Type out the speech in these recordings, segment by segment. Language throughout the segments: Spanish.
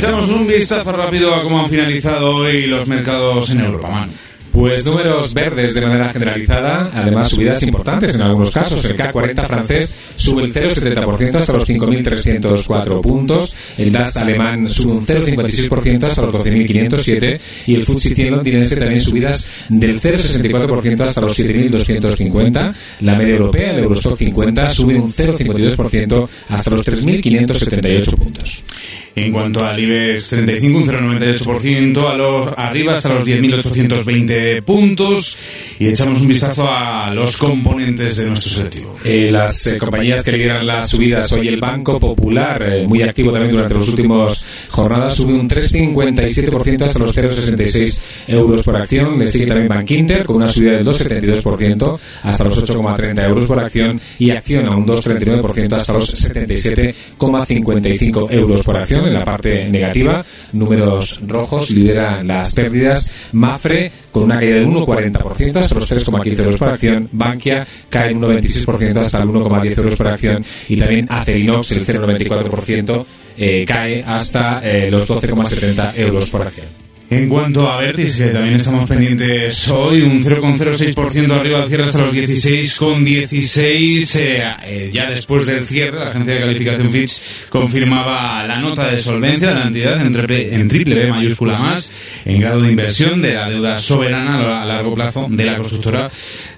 Echamos un vistazo rápido a cómo han finalizado hoy los mercados en Europa. Pues números verdes de manera generalizada, además subidas importantes en algunos casos. El K40 francés sube el 0,70% hasta los 5.304 puntos, el DAX alemán sube un 0,56% hasta los 12.507 y el FTSE 100 londinense también subidas del 0,64% hasta los 7.250. La media europea, el Eurostock 50, sube un 0,52% hasta los 3.578 puntos. En cuanto al IBEX 35, un 0,98%, a los, arriba hasta los 10.820 puntos. Y echamos un vistazo a los componentes de nuestro selectivo. Eh, las eh, compañías que lideran las subidas hoy el Banco Popular, eh, muy activo también durante las últimas jornadas, sube un 3,57% hasta los 0,66 euros por acción. Le sigue también Bank Inter con una subida del 2,72% hasta los 8,30 euros por acción y Acción a un 2,39% hasta los 77,55 euros por acción. En la parte negativa, números rojos lidera las pérdidas. Mafre con una caída del 1,40% hasta los 3,15 euros por acción. Bankia cae un 1,26% hasta el 1,10 euros por acción. Y también Acerinox, el 0,94%, eh, cae hasta eh, los 12,70 euros por acción. En cuanto a Vertis, que también estamos pendientes hoy, un 0,06% arriba al cierre hasta los 16,16. Eh, eh, ya después del cierre, la agencia de calificación Fitch confirmaba la nota de solvencia de la entidad en triple, en triple B mayúscula más, en grado de inversión de la deuda soberana a largo plazo de la constructora,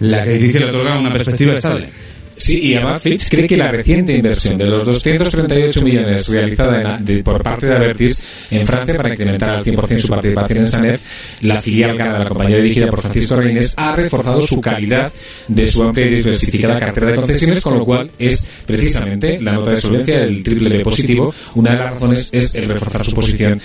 la que dice le otorga una perspectiva estable. Sí, y además cree que la reciente inversión de los 238 millones realizada por parte de Avertis en Francia para incrementar al 100% su participación en Sanef, la filial de la compañía dirigida por Francisco Reines, ha reforzado su calidad de su amplia y diversificada cartera de concesiones, con lo cual es precisamente la nota de solvencia del triple B positivo. Una de las razones es el reforzar su posición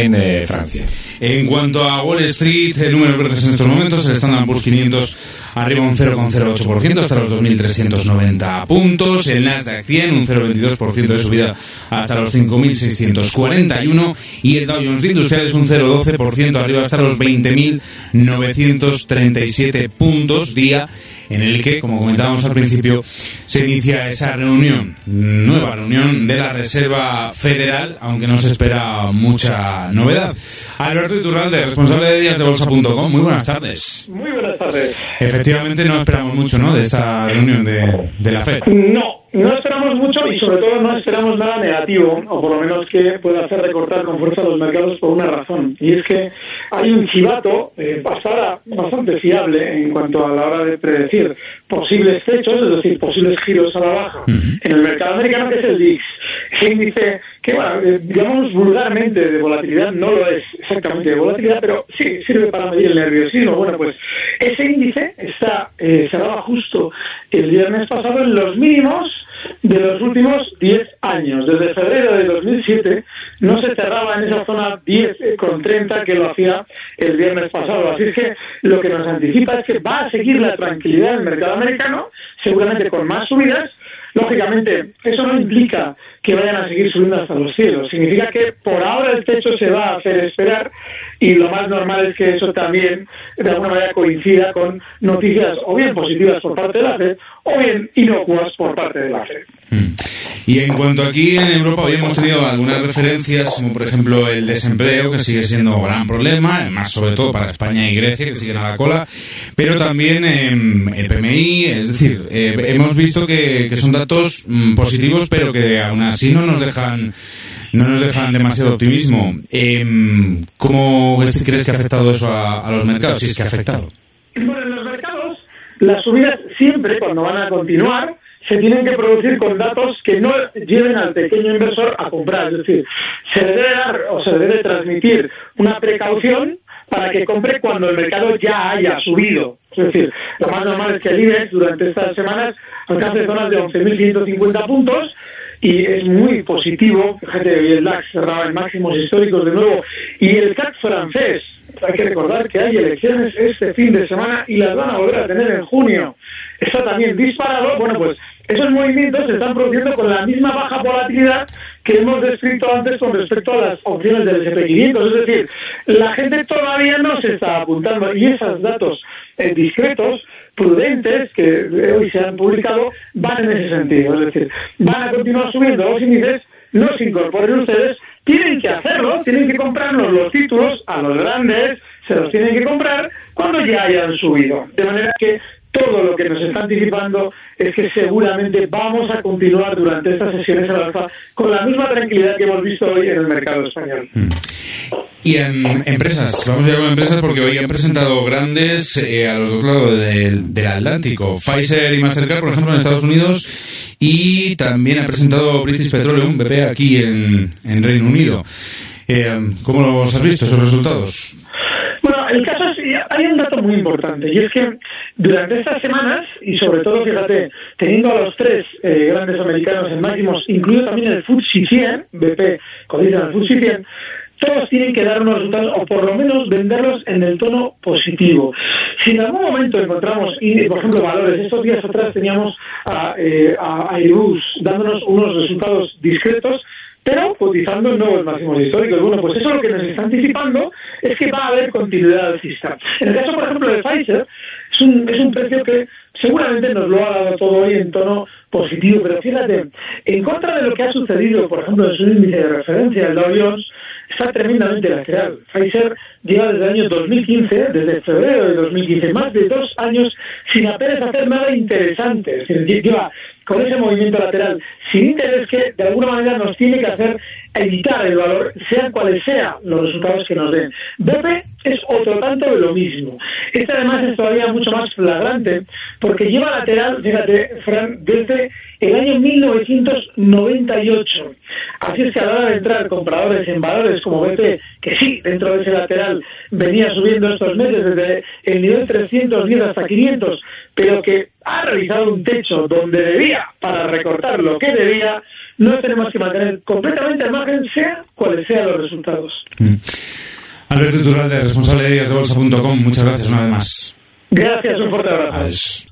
en eh, Francia. En cuanto a Wall Street, eh, números verdes en estos momentos, el Standard Poor's 500 arriba un 0,08% hasta los 2.390 puntos, el Nasdaq 100 un 0,22% de subida hasta los 5.641 y el Dow Jones de Industriales un 0,12% arriba hasta los 20.937 puntos, día en el que, como comentábamos al principio, se inicia esa reunión, nueva reunión de la Reserva Federal, aunque no se espera mucha novedad. Alberto Iturralde, responsable de días de bolsa.com, muy buenas tardes. Muy buenas tardes. Efectivamente no esperamos mucho, ¿no?, de esta reunión de, de la FED. No, no esperamos mucho y sobre todo no esperamos nada negativo, o por lo menos que pueda hacer recortar con fuerza los mercados por una razón. Y es que hay un chivato eh, bastante fiable en cuanto a la hora de predecir posibles techos, es decir, posibles giros a la baja en el mercado americano, que es el VIX. Ese índice que, bueno, eh, digamos vulgarmente de volatilidad, no lo es exactamente de volatilidad, pero sí sirve para medir el nerviosismo. Bueno, pues ese índice está eh, se daba justo el viernes pasado en los mínimos de los últimos 10 años. Desde febrero de 2007 no se cerraba en esa zona 10 con 30 que lo hacía el viernes pasado. Así que lo que nos anticipa es que va a seguir la tranquilidad del mercado americano, seguramente con más subidas. Lógicamente, eso no implica que vayan a seguir subiendo hasta los cielos. Significa que por ahora el techo se va a hacer esperar y lo más normal es que eso también de alguna manera coincida con noticias o bien positivas por parte de la FED o bien inocuas por parte de la FED. Y en cuanto aquí en Europa hoy hemos tenido algunas referencias, como por ejemplo el desempleo, que sigue siendo un gran problema, además sobre todo para España y Grecia, que siguen a la cola, pero también em, el PMI, es decir, eh, hemos visto que, que son datos mm, positivos, pero que aún así no nos dejan no nos dejan demasiado optimismo. Eh, ¿Cómo crees que ha afectado eso a, los mercados? Si es que ha afectado. Bueno, en los mercados, las subidas siempre, cuando van a continuar, se tienen que producir con datos que no lleven al pequeño inversor a comprar. Es decir, se debe dar o se debe transmitir una precaución para que compre cuando el mercado ya haya subido. Es decir, lo más normal es que el IBEX durante estas semanas alcance zonas de 11.150 puntos y es muy positivo. Fíjate, el DAX cerraba en máximos históricos de nuevo. Y el CAC francés, hay que recordar que hay elecciones este fin de semana y las van a volver a tener en junio. Está también disparado. Bueno, pues esos movimientos se están produciendo con la misma baja volatilidad que hemos descrito antes con respecto a las opciones del SP500. Es decir, la gente todavía no se está apuntando y esos datos eh, discretos prudentes que hoy se han publicado van en ese sentido. Es decir, van a continuar subiendo los índices, no se incorporen ustedes, tienen que hacerlo, tienen que comprarnos los títulos a los grandes, se los tienen que comprar cuando ya hayan subido. De manera que todo lo que nos está anticipando es que seguramente vamos a continuar durante estas sesiones al alfa con la misma tranquilidad que hemos visto hoy en el mercado español. Mm. Y en empresas, vamos a ir con empresas porque hoy han presentado grandes eh, a los dos lados del, Atlántico. Pfizer y Mastercard, por ejemplo, en Estados Unidos y también ha presentado British Petroleum, BP, aquí en, en Reino Unido. Eh, ¿Cómo los has visto esos resultados? Bueno, el caso es, hay un dato muy importante y es que durante estas semanas, y sobre todo, fíjate, teniendo a los tres eh, grandes americanos en máximos, incluido también el FTSE 100, BP cotiza el FTSE 100, todos tienen que dar unos resultados o por lo menos venderlos en el tono positivo. Si en algún momento encontramos, por ejemplo, valores, estos días atrás teníamos a, eh, Airbus dándonos unos resultados discretos, pero cotizando nuevos máximos históricos. Bueno, pues eso lo que nos está anticipando es que va a haber continuidad alcista. En el caso, por ejemplo, de Pfizer, es un, es un precio que seguramente nos lo ha dado todo hoy en tono positivo, pero fíjate, en contra de lo que ha sucedido, por ejemplo, en su índice de referencia, el Dow Jones, está tremendamente lateral. Pfizer lleva desde el año 2015, desde febrero de 2015, más de dos años sin apenas hacer nada interesante. Es decir, lleva con ese movimiento lateral sin interés que de alguna manera nos tiene que hacer evitar el valor, sean cuales sean los resultados que nos den. BP es otro tanto de lo mismo. Este además es todavía mucho más flagrante porque lleva lateral, fíjate, Fran, desde el año 1998. Así es que a la hora de entrar compradores en valores como BP, que sí, dentro de ese lateral venía subiendo estos meses desde el nivel 310 hasta 500, pero que ha realizado un techo donde debía para recortar lo que debía, no tenemos que mantener completamente al margen, sea cuales sean los resultados. Mm. Alberto Iturralde, responsable de de bolsa.com, muchas gracias una vez más. Gracias, un fuerte abrazo.